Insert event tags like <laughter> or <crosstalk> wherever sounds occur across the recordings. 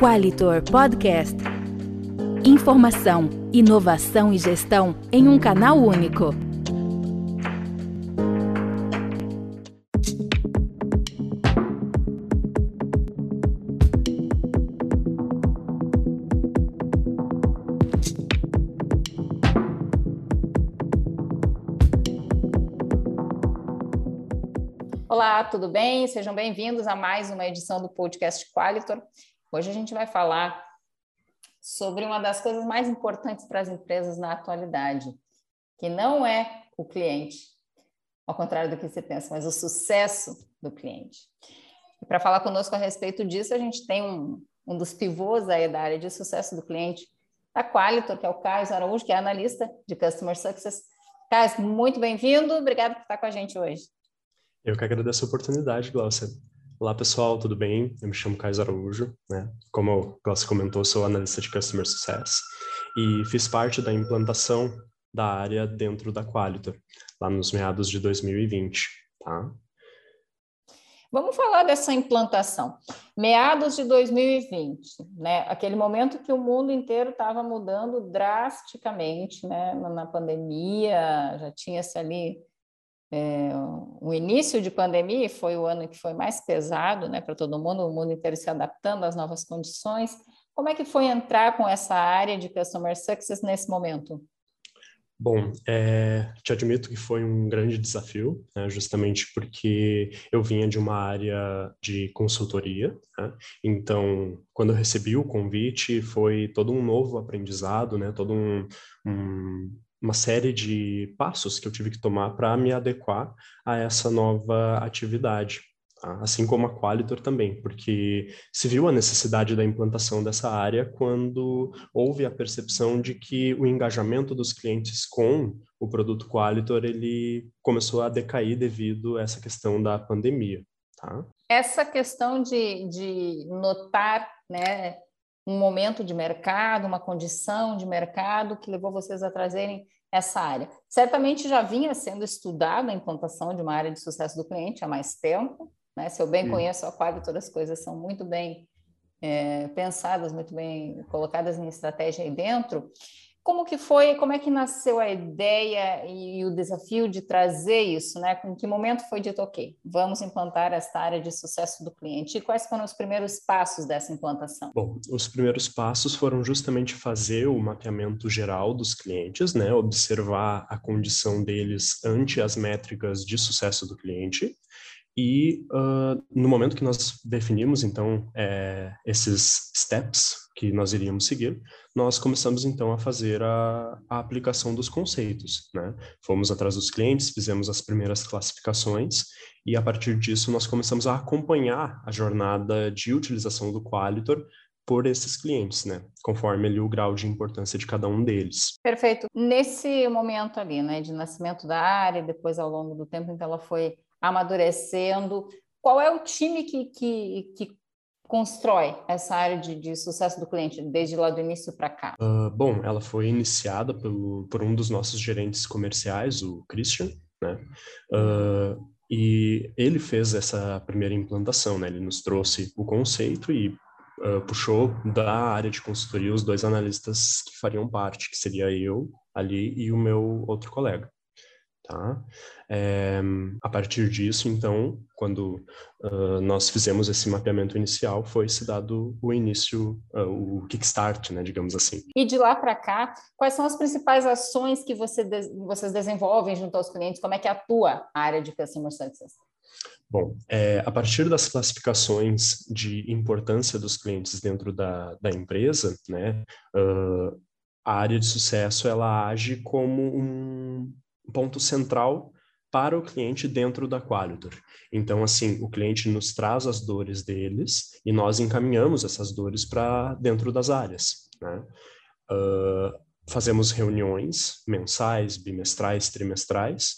Qualitor Podcast. Informação, inovação e gestão em um canal único. Olá, tudo bem? Sejam bem-vindos a mais uma edição do podcast Qualitor. Hoje a gente vai falar sobre uma das coisas mais importantes para as empresas na atualidade, que não é o cliente, ao contrário do que você pensa, mas o sucesso do cliente. E para falar conosco a respeito disso, a gente tem um, um dos pivôs aí da área de sucesso do cliente, da Qualitor, que é o Carlos Araújo, que é analista de Customer Success. Carlos, muito bem-vindo, obrigado por estar com a gente hoje. Eu que agradeço a oportunidade, Glaucia. Olá, pessoal, tudo bem? Eu me chamo Caio Araújo, né? Como o Glaucia comentou, sou analista de Customer Success e fiz parte da implantação da área dentro da Qualitor, lá nos meados de 2020, tá? Vamos falar dessa implantação. Meados de 2020, né? Aquele momento que o mundo inteiro estava mudando drasticamente, né? Na pandemia, já tinha-se ali é, o início de pandemia foi o ano que foi mais pesado, né, para todo mundo, o mundo inteiro se adaptando às novas condições. Como é que foi entrar com essa área de Customer Success nesse momento? Bom, é, te admito que foi um grande desafio, né, justamente porque eu vinha de uma área de consultoria, né, então quando eu recebi o convite foi todo um novo aprendizado, né, todo um, um uma série de passos que eu tive que tomar para me adequar a essa nova atividade. Tá? Assim como a Qualitor também, porque se viu a necessidade da implantação dessa área quando houve a percepção de que o engajamento dos clientes com o produto Qualitor ele começou a decair devido a essa questão da pandemia. Tá? Essa questão de, de notar né, um momento de mercado, uma condição de mercado que levou vocês a trazerem essa área. Certamente já vinha sendo estudada a implantação de uma área de sucesso do cliente há mais tempo. Né? Se eu bem Sim. conheço a quadra, todas as coisas são muito bem é, pensadas, muito bem colocadas em estratégia aí dentro. Como que foi, como é que nasceu a ideia e o desafio de trazer isso, né? Em que momento foi dito, ok, vamos implantar esta área de sucesso do cliente? E quais foram os primeiros passos dessa implantação? Bom, os primeiros passos foram justamente fazer o mapeamento geral dos clientes, né? Observar a condição deles ante as métricas de sucesso do cliente e uh, no momento que nós definimos, então, é, esses steps que nós iríamos seguir, nós começamos, então, a fazer a, a, aplicação dos conceitos, né? Fomos atrás dos clientes, fizemos as primeiras classificações e, a partir disso, nós começamos a acompanhar a jornada de utilização do Qualitor por esses clientes, né? Conforme ali o grau de importância de cada um deles. Perfeito. Nesse momento ali, né, de nascimento da área, depois ao longo do tempo, então ela foi amadurecendo. Qual é o time que, que, que constrói essa área de, de, sucesso do cliente desde lá do início para cá? Uh, bom, ela foi iniciada pelo, por um dos nossos gerentes comerciais, o Christian, né? Uh, e ele fez essa primeira implantação, né? Ele nos trouxe o conceito e uh, puxou da área de consultoria os dois analistas que fariam parte, que seria eu ali e o meu outro colega. Tá? É, a partir disso, então, quando uh, nós fizemos esse mapeamento inicial, foi se dado o início, uh, o kickstart, né, digamos assim. E de lá para cá, quais são as principais ações que você de vocês desenvolvem junto aos clientes? Como é que atua a área de Customer Success? Bom, é, a partir das classificações de importância dos clientes dentro da, da empresa, né, uh, a área de sucesso ela age como um, ponto central para o cliente dentro da Qualitor. Então, assim, o cliente nos traz as dores deles e nós encaminhamos essas dores para dentro das áreas. Né? Uh, fazemos reuniões mensais, bimestrais, trimestrais,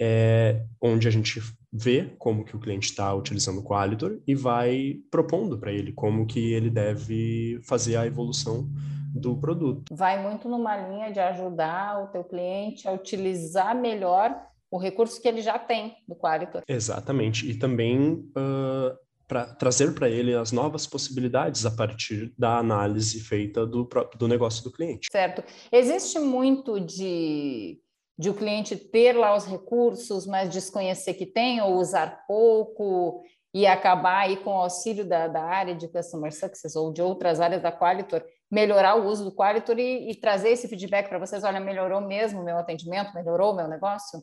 é, onde a gente vê como que o cliente está utilizando o Qualitor e vai propondo para ele como que ele deve fazer a evolução do produto. Vai muito numa linha de ajudar o teu cliente a utilizar melhor o recurso que ele já tem do Qualitor. Exatamente. E também uh, para trazer para ele as novas possibilidades a partir da análise feita do, do negócio do cliente. Certo. Existe muito de, de o cliente ter lá os recursos, mas desconhecer que tem ou usar pouco e acabar aí com o auxílio da, da área de Customer Success ou de outras áreas da Qualitor, melhorar o uso do Qualitor e, e trazer esse feedback para vocês, olha, melhorou mesmo o meu atendimento, melhorou o meu negócio?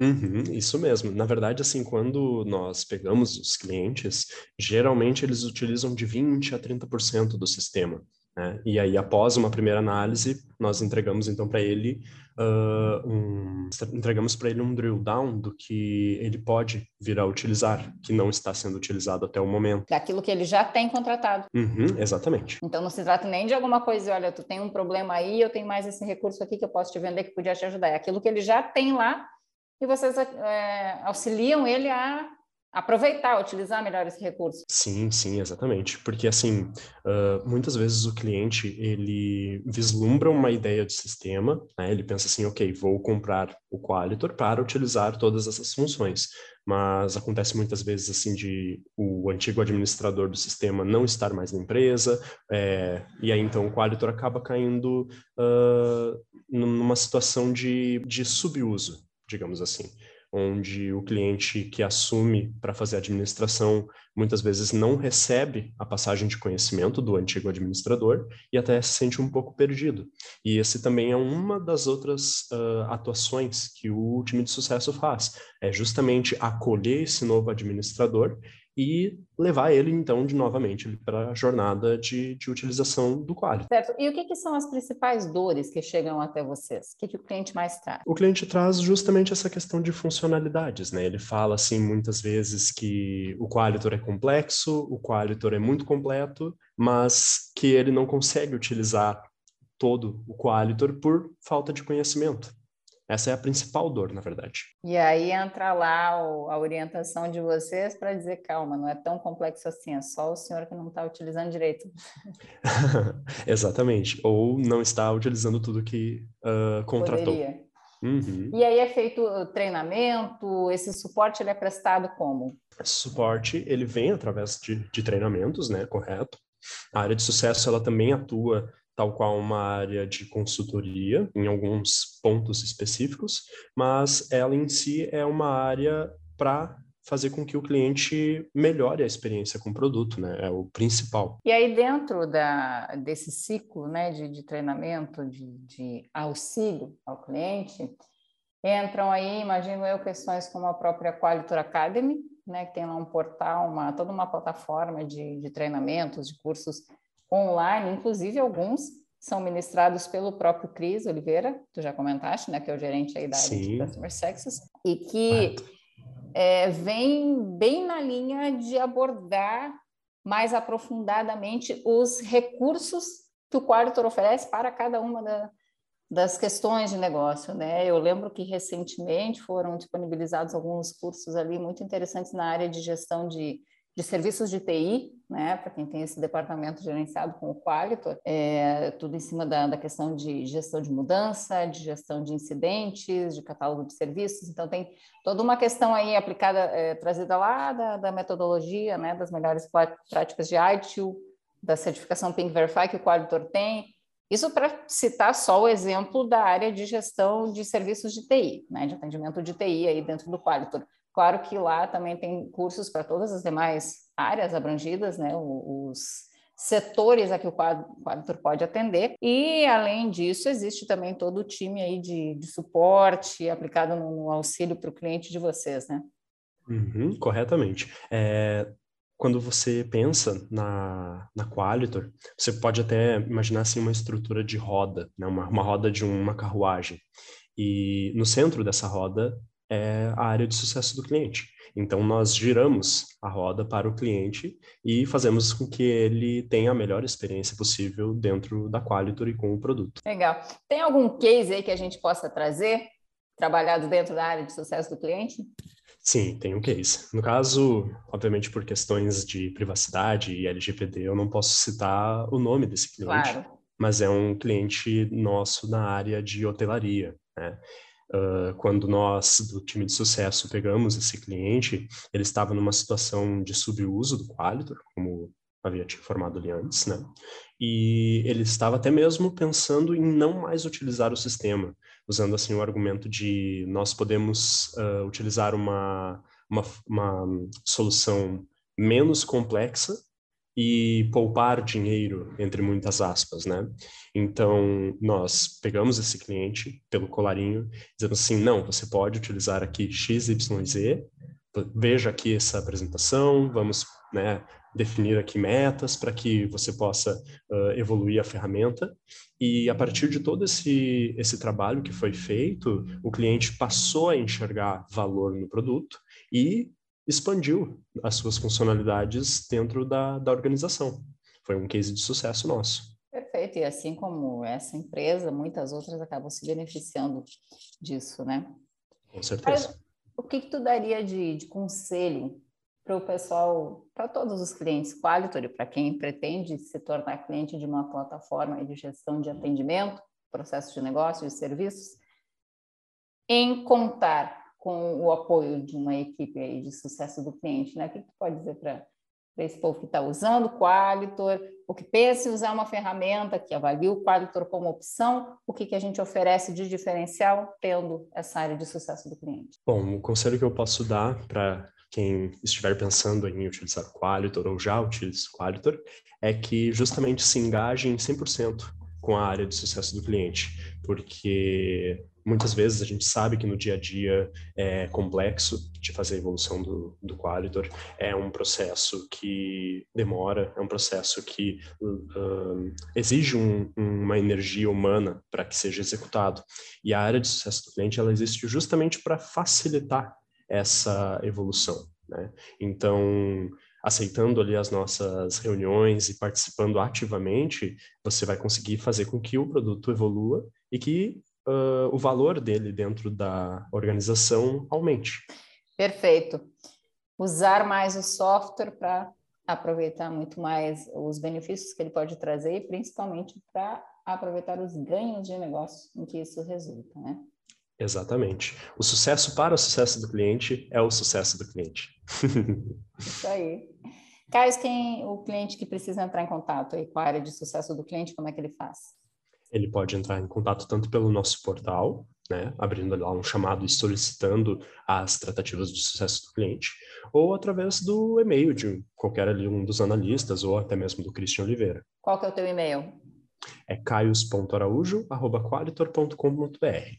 Uhum, isso mesmo. Na verdade, assim, quando nós pegamos os clientes, geralmente eles utilizam de 20 a 30% do sistema. Né? E aí, após uma primeira análise, nós entregamos então para ele uh, um, entregamos para ele um drill down do que ele pode vir a utilizar, que não está sendo utilizado até o momento. Daquilo que ele já tem contratado. Uhum, exatamente. Então não se trata nem de alguma coisa, olha, tu tem um problema aí, eu tenho mais esse recurso aqui que eu posso te vender que podia te ajudar. É aquilo que ele já tem lá e vocês é, auxiliam ele a aproveitar, utilizar melhor esse recurso. Sim, sim, exatamente. Porque, assim, uh, muitas vezes o cliente, ele vislumbra uma ideia de sistema, né? ele pensa assim, ok, vou comprar o Qualitor para utilizar todas essas funções. Mas acontece muitas vezes, assim, de o antigo administrador do sistema não estar mais na empresa, é, e aí, então, o Qualitor acaba caindo uh, numa situação de, de subuso, digamos assim, onde o cliente que assume para fazer a administração muitas vezes não recebe a passagem de conhecimento do antigo administrador e até se sente um pouco perdido. E esse também é uma das outras uh, atuações que o time de sucesso faz, é justamente acolher esse novo administrador e levar ele, então, de novamente para a jornada de, de utilização do quadro. Certo. E o que, que, são as principais dores que chegam até vocês? O que, que, o cliente mais traz? O cliente traz justamente essa questão de funcionalidades, né? Ele fala, assim, muitas vezes que o Qualitor é complexo, o Qualitor é muito completo, mas que ele não consegue utilizar todo o Qualitor por falta de conhecimento. Essa é a principal dor, na verdade. E aí entra lá a orientação de vocês para dizer, calma, não é tão complexo assim, é só o senhor que não está utilizando direito. <laughs> Exatamente. Ou não está utilizando tudo que uh, contratou. Poderia. Uhum. E aí é feito treinamento, esse suporte ele é prestado como? Esse suporte ele vem através de, de treinamentos, né, correto? A área de sucesso ela também atua tal qual uma área de consultoria em alguns pontos específicos, mas ela em si é uma área para fazer com que o cliente melhore a experiência com o produto, né? É o principal. E aí dentro da, desse ciclo, né, de, de treinamento, de, de auxílio ao cliente, entram aí, imagino eu, questões como a própria Qualitor Academy, né, que tem lá um portal, uma, toda uma plataforma de, de treinamentos, de cursos online, inclusive alguns são ministrados pelo próprio Cris Oliveira, tu já comentaste, né, que é o gerente aí da área Sim. de Customer Success, e que é, vem bem na linha de abordar mais aprofundadamente os recursos que o Qualitor oferece para cada uma da, das questões de negócio, né? Eu lembro que recentemente foram disponibilizados alguns cursos ali muito interessantes na área de gestão de de serviços de TI, né, para quem tem esse departamento gerenciado com o Qualitor, é tudo em cima da, da, questão de gestão de mudança, de gestão de incidentes, de catálogo de serviços. Então, tem toda uma questão aí aplicada, é, trazida lá da, da, metodologia, né, das melhores práticas de ITIL, da certificação Pink Verify que o Qualitor tem. Isso para citar só o exemplo da área de gestão de serviços de TI, né, de atendimento de TI aí dentro do Qualitor. Claro que lá também tem cursos para todas as demais áreas abrangidas, né? Os setores a que o quadro pode atender. E, além disso, existe também todo o time aí de, de suporte aplicado no, auxílio para o cliente de vocês, né? Uhum, corretamente. É, quando você pensa na, na Qualitor, você pode até imaginar assim, uma estrutura de roda, né? uma, uma roda de uma carruagem. E no centro dessa roda é a área de sucesso do cliente. Então, nós giramos a roda para o cliente e fazemos com que ele tenha a melhor experiência possível dentro da Qualitor e com o produto. Legal. Tem algum case aí que a gente possa trazer, trabalhado dentro da área de sucesso do cliente? Sim, tem um case. No caso, obviamente, por questões de privacidade e LGPD, eu não posso citar o nome desse cliente, claro. mas é um cliente nosso na área de hotelaria. Né? Uh, quando nós, do time de sucesso, pegamos esse cliente, ele estava numa situação de subuso do Qualitor, como havia te informado ali antes, né? E ele estava até mesmo pensando em não mais utilizar o sistema, usando assim o argumento de nós podemos uh, utilizar uma, uma, uma solução menos complexa e poupar dinheiro, entre muitas aspas, né? Então, nós pegamos esse cliente pelo colarinho, dizendo assim, não, você pode utilizar aqui XYZ, veja aqui essa apresentação, vamos né, definir aqui metas para que você possa uh, evoluir a ferramenta. E a partir de todo esse, esse trabalho que foi feito, o cliente passou a enxergar valor no produto e expandiu as suas funcionalidades dentro da, da organização. Foi um case de sucesso nosso. Perfeito, e assim como essa empresa, muitas outras acabam se beneficiando disso, né? Com certeza. Mas, o que, que tu daria de, de conselho para o pessoal, para todos os clientes Qualitor, para quem pretende se tornar cliente de uma plataforma de gestão de atendimento, processo de negócio, de serviços, em contar com o apoio de uma equipe aí de sucesso do cliente, né? O que tu pode dizer para esse povo que está usando o Qualitor, o que pensa em usar uma ferramenta que avalie o Qualitor como opção, o que, que a gente oferece de diferencial tendo essa área de sucesso do cliente? Bom, o conselho que eu posso dar para quem estiver pensando em utilizar o Qualitor ou já utiliza o Qualitor é que justamente se engajem 100% com a área de sucesso do cliente, porque Muitas vezes a gente sabe que no dia a dia é complexo de fazer a evolução do, do Qualitor, é um processo que demora, é um processo que uh, exige um, uma energia humana para que seja executado. E a área de sucesso do cliente ela existe justamente para facilitar essa evolução. Né? Então, aceitando ali as nossas reuniões e participando ativamente, você vai conseguir fazer com que o produto evolua e que uh, o valor dele dentro da organização aumente. Perfeito. Usar mais o software para aproveitar muito mais os benefícios que ele pode trazer e principalmente para aproveitar os ganhos de negócio em que isso resulta, né? Exatamente. O sucesso para o sucesso do cliente é o sucesso do cliente. <laughs> Isso aí. Caio, quem o cliente que precisa entrar em contato aí com a área de sucesso do cliente, como é que ele faz? Ele pode entrar em contato tanto pelo nosso portal, né, abrindo lá um chamado e solicitando as tratativas de sucesso do cliente, ou através do e-mail de qualquer ali um dos analistas ou até mesmo do Christian Oliveira. Qual que é o teu e-mail? É caios.araújo.qualitor.com.br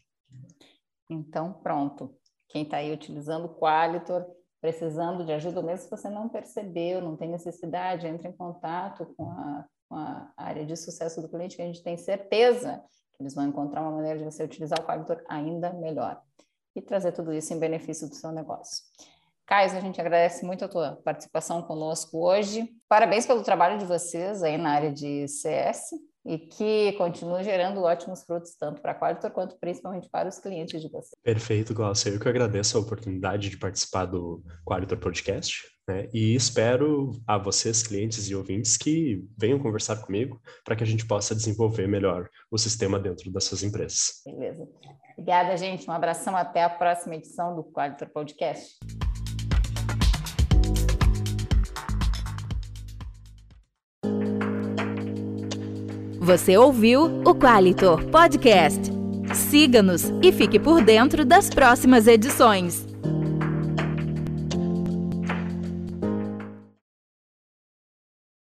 Então, pronto. Quem está aí utilizando o Qualitor, precisando de ajuda, mesmo se você não percebeu, não tem necessidade, entre em contato com a com a área de sucesso do cliente, que a gente tem certeza que eles vão encontrar uma maneira de você utilizar o Qualitor ainda melhor e trazer tudo isso em benefício do seu negócio. Caio, a gente agradece muito a tua participação conosco hoje. Parabéns pelo trabalho de vocês aí na área de CS e que continue gerando ótimos frutos tanto para a Qualitor quanto principalmente para os clientes de vocês. Perfeito, Glaucia. Eu que agradeço a oportunidade de participar do Qualitor Podcast. Né? E espero a vocês, clientes e ouvintes, que venham conversar comigo para que a gente possa desenvolver melhor o sistema dentro das suas empresas. Beleza. Obrigada, gente. Um abração. Até a próxima edição do Qualitor Podcast. Você ouviu o Qualitor Podcast. Siga-nos e fique por dentro das próximas edições.